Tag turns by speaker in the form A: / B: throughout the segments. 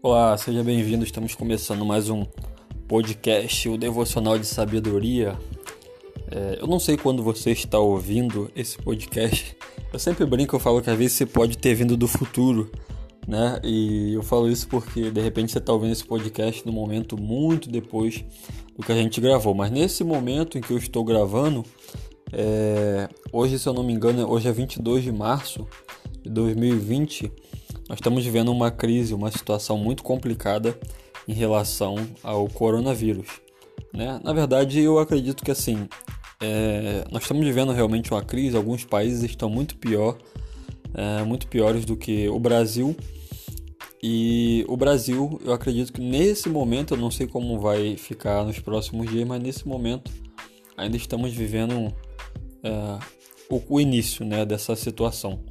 A: Olá, seja bem-vindo. Estamos começando mais um podcast, o Devocional de Sabedoria. É, eu não sei quando você está ouvindo esse podcast. Eu sempre brinco, eu falo que às vezes você pode ter vindo do futuro, né? E eu falo isso porque de repente você está ouvindo esse podcast no momento muito depois do que a gente gravou. Mas nesse momento em que eu estou gravando, é, hoje, se eu não me engano, hoje é 22 de março de 2020. Nós estamos vivendo uma crise, uma situação muito complicada em relação ao coronavírus. Né? Na verdade, eu acredito que assim, é, nós estamos vivendo realmente uma crise. Alguns países estão muito pior, é, muito piores do que o Brasil. E o Brasil, eu acredito que nesse momento, eu não sei como vai ficar nos próximos dias, mas nesse momento ainda estamos vivendo é, o, o início né, dessa situação.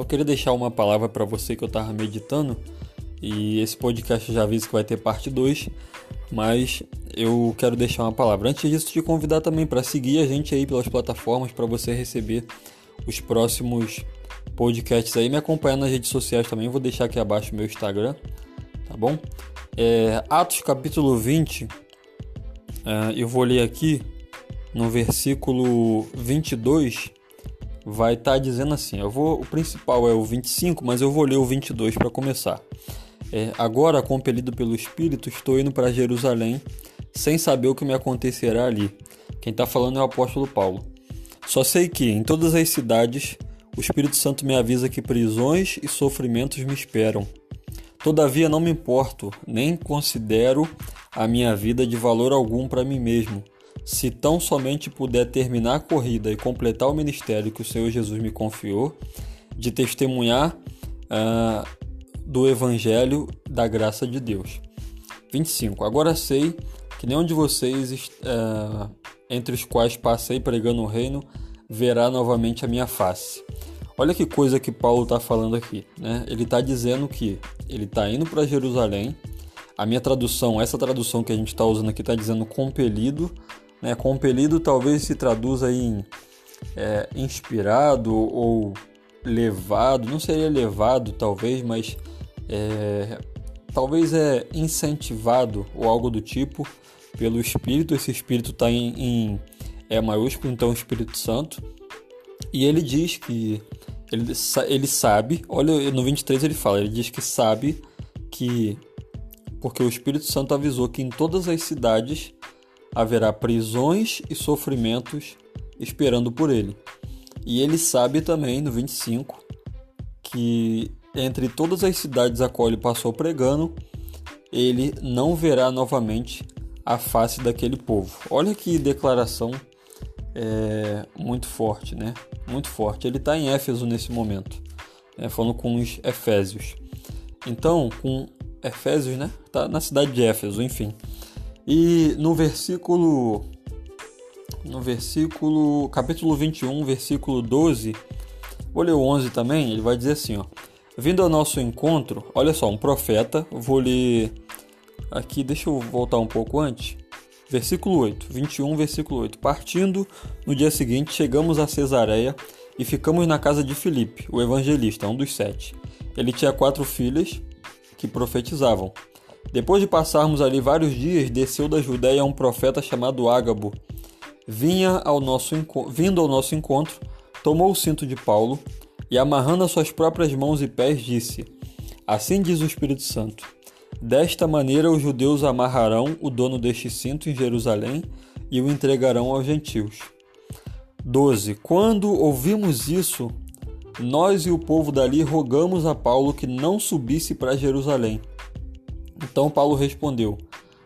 A: Eu queria deixar uma palavra para você que eu estava meditando e esse podcast já avisa que vai ter parte 2, mas eu quero deixar uma palavra. Antes disso, te convidar também para seguir a gente aí pelas plataformas para você receber os próximos podcasts aí, me acompanhar nas redes sociais também. Vou deixar aqui abaixo o meu Instagram, tá bom? É, Atos capítulo 20, é, eu vou ler aqui no versículo 22 vai estar tá dizendo assim: eu vou, o principal é o 25, mas eu vou ler o 22 para começar. É, agora, compelido pelo Espírito, estou indo para Jerusalém sem saber o que me acontecerá ali. Quem está falando é o apóstolo Paulo. Só sei que, em todas as cidades, o Espírito Santo me avisa que prisões e sofrimentos me esperam. Todavia, não me importo, nem considero a minha vida de valor algum para mim mesmo se tão somente puder terminar a corrida e completar o ministério que o Senhor Jesus me confiou, de testemunhar uh, do Evangelho da graça de Deus. 25. Agora sei que nenhum de vocês, uh, entre os quais passei pregando o reino, verá novamente a minha face. Olha que coisa que Paulo está falando aqui. Né? Ele está dizendo que ele está indo para Jerusalém. A minha tradução, essa tradução que a gente está usando aqui, está dizendo compelido né? Compelido talvez se traduza em é, inspirado ou levado, não seria levado talvez, mas é, talvez é incentivado ou algo do tipo pelo Espírito. Esse Espírito está em, em é maiúsculo, então Espírito Santo. E ele diz que ele, ele sabe, olha no 23 ele fala, ele diz que sabe que porque o Espírito Santo avisou que em todas as cidades haverá prisões e sofrimentos esperando por ele. E ele sabe também, no 25, que entre todas as cidades a qual ele passou pregando, ele não verá novamente a face daquele povo. Olha que declaração é, muito forte, né? Muito forte. Ele está em Éfeso nesse momento, né? falando com os Efésios. Então, com Efésios, né? Tá na cidade de Éfeso, enfim. E no versículo no versículo capítulo 21, versículo 12, vou ler o 11 também, ele vai dizer assim, ó: Vindo ao nosso encontro, olha só, um profeta, vou ler aqui, deixa eu voltar um pouco antes. Versículo 8, 21, versículo 8. Partindo no dia seguinte, chegamos a Cesareia e ficamos na casa de Filipe, o evangelista, um dos sete. Ele tinha quatro filhas que profetizavam. Depois de passarmos ali vários dias, desceu da Judéia um profeta chamado Ágabo. Vinha ao nosso vindo ao nosso encontro, tomou o cinto de Paulo e, amarrando as suas próprias mãos e pés, disse: Assim diz o Espírito Santo: Desta maneira os judeus amarrarão o dono deste cinto em Jerusalém e o entregarão aos gentios. 12. Quando ouvimos isso, nós e o povo dali rogamos a Paulo que não subisse para Jerusalém então Paulo respondeu: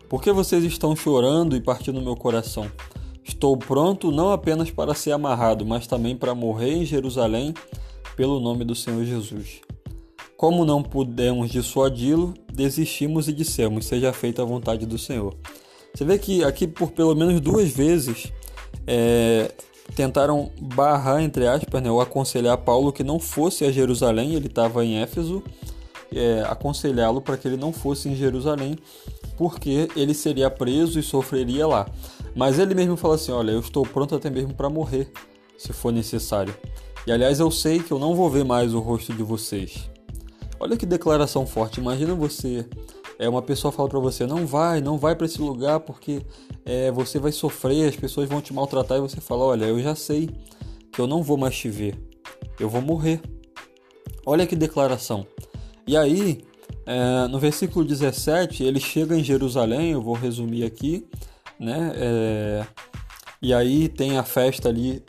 A: Por que vocês estão chorando e partindo meu coração? Estou pronto não apenas para ser amarrado, mas também para morrer em Jerusalém pelo nome do Senhor Jesus. Como não pudemos dissuadi-lo, desistimos e dissemos: Seja feita a vontade do Senhor. Você vê que aqui, por pelo menos duas vezes, é, tentaram barrar, entre aspas, né, ou aconselhar Paulo que não fosse a Jerusalém, ele estava em Éfeso é, aconselhá-lo para que ele não fosse em Jerusalém, porque ele seria preso e sofreria lá. Mas ele mesmo fala assim: Olha, eu estou pronto até mesmo para morrer, se for necessário. E aliás, eu sei que eu não vou ver mais o rosto de vocês. Olha que declaração forte. Imagina você, é uma pessoa fala para você, não vai, não vai para esse lugar porque é, você vai sofrer, as pessoas vão te maltratar e você fala, olha, eu já sei que eu não vou mais te ver, eu vou morrer. Olha que declaração. E aí, é, no versículo 17, ele chega em Jerusalém, eu vou resumir aqui, né? É, e aí tem a festa ali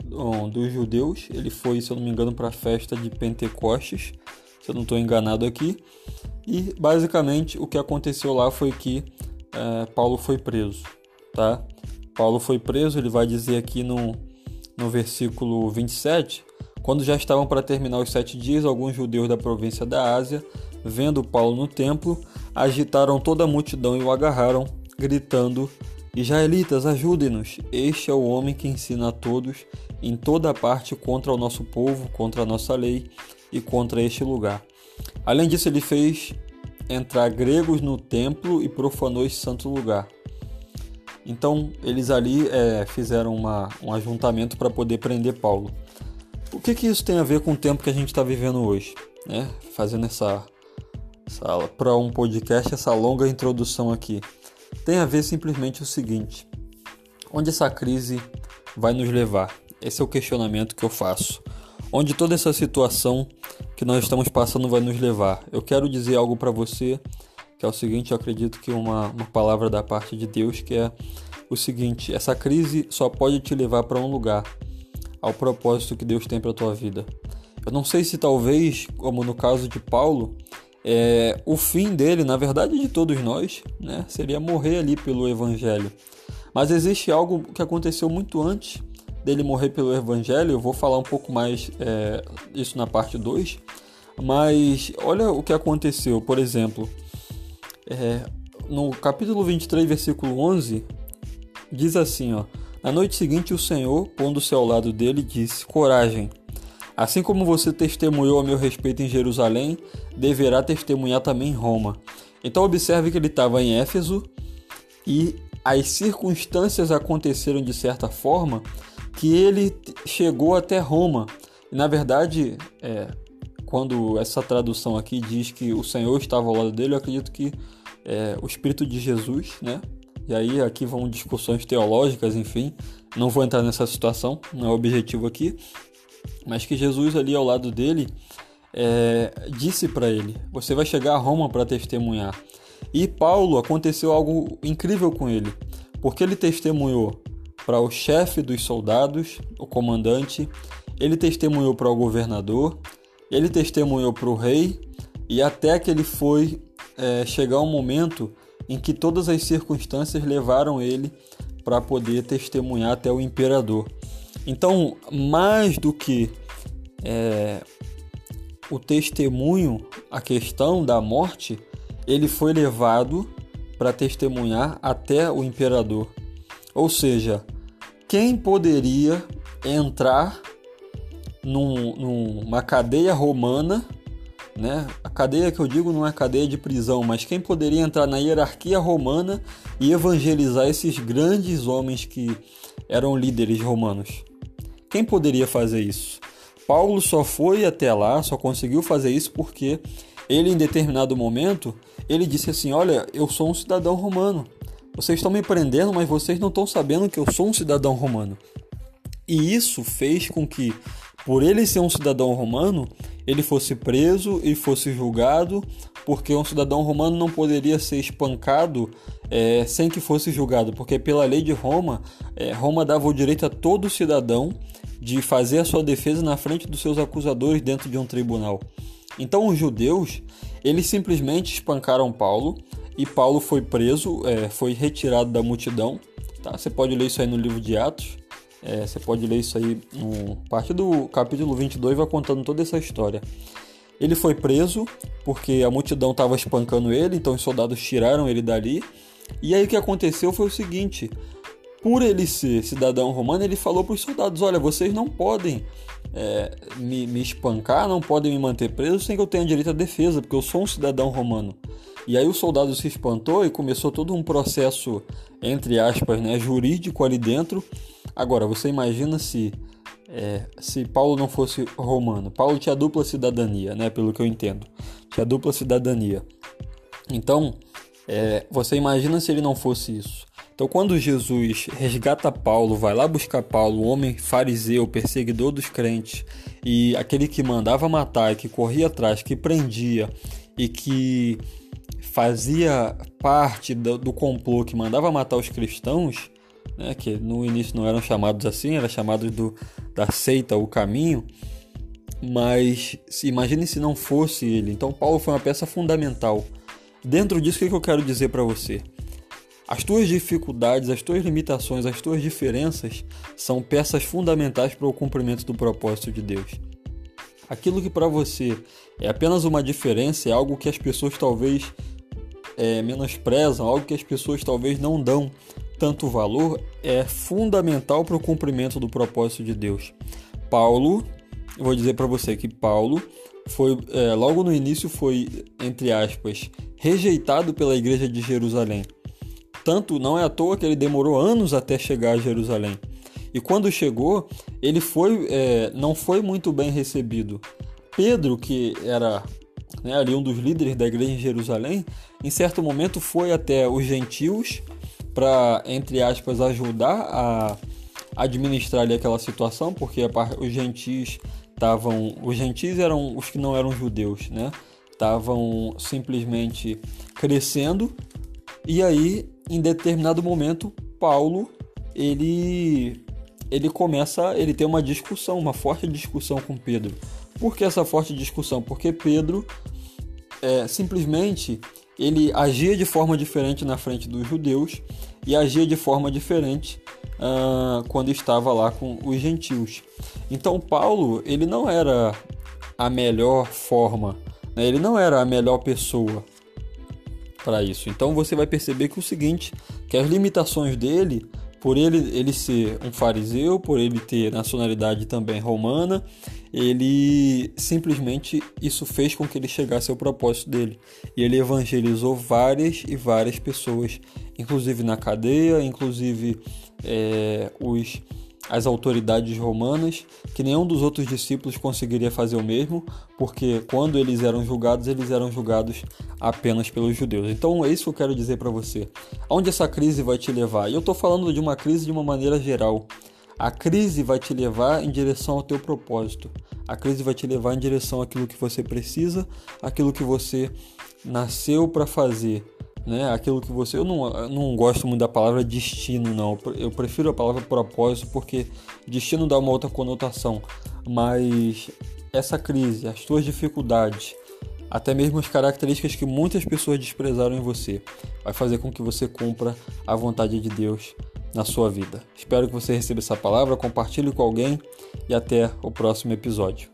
A: dos judeus. Ele foi, se eu não me engano, para a festa de Pentecostes, se eu não estou enganado aqui. E basicamente o que aconteceu lá foi que é, Paulo foi preso, tá? Paulo foi preso, ele vai dizer aqui no, no versículo 27, quando já estavam para terminar os sete dias, alguns judeus da província da Ásia, vendo Paulo no templo, agitaram toda a multidão e o agarraram, gritando Israelitas, ajudem-nos! Este é o homem que ensina a todos em toda parte contra o nosso povo, contra a nossa lei e contra este lugar. Além disso, ele fez entrar gregos no templo e profanou esse santo lugar. Então, eles ali é, fizeram uma, um ajuntamento para poder prender Paulo. O que, que isso tem a ver com o tempo que a gente está vivendo hoje? Né? Fazendo essa para um podcast, essa longa introdução aqui tem a ver simplesmente o seguinte: onde essa crise vai nos levar? Esse é o questionamento que eu faço. Onde toda essa situação que nós estamos passando vai nos levar? Eu quero dizer algo para você que é o seguinte: eu acredito que uma, uma palavra da parte de Deus que é o seguinte: essa crise só pode te levar para um lugar, ao propósito que Deus tem para tua vida. Eu não sei se talvez, como no caso de Paulo, é, o fim dele, na verdade de todos nós, né, seria morrer ali pelo Evangelho. Mas existe algo que aconteceu muito antes dele morrer pelo Evangelho, eu vou falar um pouco mais é, isso na parte 2, mas olha o que aconteceu, por exemplo, é, no capítulo 23, versículo 11, diz assim, ó, Na noite seguinte o Senhor, pondo-se ao lado dele, disse, Coragem, Assim como você testemunhou a meu respeito em Jerusalém, deverá testemunhar também em Roma. Então observe que ele estava em Éfeso e as circunstâncias aconteceram de certa forma que ele chegou até Roma. E, na verdade, é, quando essa tradução aqui diz que o Senhor estava ao lado dele, eu acredito que é, o Espírito de Jesus, né? E aí aqui vão discussões teológicas, enfim. Não vou entrar nessa situação, não é o objetivo aqui mas que Jesus ali ao lado dele é, disse para ele: Você vai chegar a Roma para testemunhar. E Paulo aconteceu algo incrível com ele, porque ele testemunhou para o chefe dos soldados, o comandante, ele testemunhou para o governador, ele testemunhou para o rei, e até que ele foi é, chegar um momento em que todas as circunstâncias levaram ele para poder testemunhar até o imperador. Então, mais do que é, o testemunho, a questão da morte, ele foi levado para testemunhar até o imperador. Ou seja, quem poderia entrar num, numa cadeia romana, né? A cadeia que eu digo não é cadeia de prisão, mas quem poderia entrar na hierarquia romana e evangelizar esses grandes homens que eram líderes romanos? Quem poderia fazer isso? Paulo só foi até lá, só conseguiu fazer isso porque ele, em determinado momento, ele disse assim: Olha, eu sou um cidadão romano. Vocês estão me prendendo, mas vocês não estão sabendo que eu sou um cidadão romano. E isso fez com que, por ele ser um cidadão romano, ele fosse preso e fosse julgado, porque um cidadão romano não poderia ser espancado é, sem que fosse julgado, porque pela lei de Roma, é, Roma dava o direito a todo cidadão de fazer a sua defesa na frente dos seus acusadores dentro de um tribunal. Então os judeus, eles simplesmente espancaram Paulo e Paulo foi preso, é, foi retirado da multidão. Tá? Você pode ler isso aí no livro de Atos. É, você pode ler isso aí no a partir do capítulo 22, vai contando toda essa história. Ele foi preso porque a multidão estava espancando ele, então os soldados tiraram ele dali. E aí o que aconteceu foi o seguinte: por ele ser cidadão romano, ele falou para os soldados: Olha, vocês não podem é, me, me, espancar, não podem me manter preso sem que eu tenha direito à defesa, porque eu sou um cidadão romano. E aí o soldado se espantou e começou todo um processo, entre aspas, né, jurídico ali dentro. Agora, você imagina se, é, se Paulo não fosse romano. Paulo tinha dupla cidadania, né, pelo que eu entendo. que é a dupla cidadania. Então, é, você imagina se ele não fosse isso. Então, quando Jesus resgata Paulo, vai lá buscar Paulo, o homem fariseu, perseguidor dos crentes, e aquele que mandava matar, que corria atrás, que prendia e que fazia parte do, do complô que mandava matar os cristãos, né, que no início não eram chamados assim, eram chamados do, da seita, o caminho, mas imagine se não fosse ele. Então, Paulo foi uma peça fundamental. Dentro disso, o que eu quero dizer para você? As tuas dificuldades, as tuas limitações, as tuas diferenças são peças fundamentais para o cumprimento do propósito de Deus. Aquilo que para você é apenas uma diferença, é algo que as pessoas talvez é, menosprezam, algo que as pessoas talvez não dão tanto valor, é fundamental para o cumprimento do propósito de Deus. Paulo, vou dizer para você que Paulo foi é, logo no início foi entre aspas rejeitado pela igreja de Jerusalém tanto não é à toa que ele demorou anos até chegar a Jerusalém. E quando chegou, ele foi, é, não foi muito bem recebido. Pedro, que era né, ali um dos líderes da igreja em Jerusalém, em certo momento foi até os gentios para, entre aspas, ajudar a administrar ali aquela situação, porque os gentios estavam, os gentios eram os que não eram judeus, né? Estavam simplesmente crescendo e aí em determinado momento, Paulo ele ele começa, ele tem uma discussão, uma forte discussão com Pedro. Por que essa forte discussão? Porque Pedro é, simplesmente ele agia de forma diferente na frente dos judeus e agia de forma diferente uh, quando estava lá com os gentios. Então Paulo ele não era a melhor forma, né? ele não era a melhor pessoa para isso. Então você vai perceber que o seguinte, que as limitações dele, por ele, ele ser um fariseu, por ele ter nacionalidade também romana, ele simplesmente isso fez com que ele chegasse ao propósito dele. E ele evangelizou várias e várias pessoas, inclusive na cadeia, inclusive é, os as autoridades romanas, que nenhum dos outros discípulos conseguiria fazer o mesmo, porque quando eles eram julgados, eles eram julgados apenas pelos judeus. Então é isso que eu quero dizer para você. Aonde essa crise vai te levar? E eu estou falando de uma crise de uma maneira geral. A crise vai te levar em direção ao teu propósito. A crise vai te levar em direção àquilo que você precisa, aquilo que você nasceu para fazer né? Aquilo que você. Eu não, eu não gosto muito da palavra destino, não. Eu prefiro a palavra propósito porque destino dá uma outra conotação. Mas essa crise, as suas dificuldades, até mesmo as características que muitas pessoas desprezaram em você, vai fazer com que você cumpra a vontade de Deus na sua vida. Espero que você receba essa palavra, compartilhe com alguém e até o próximo episódio.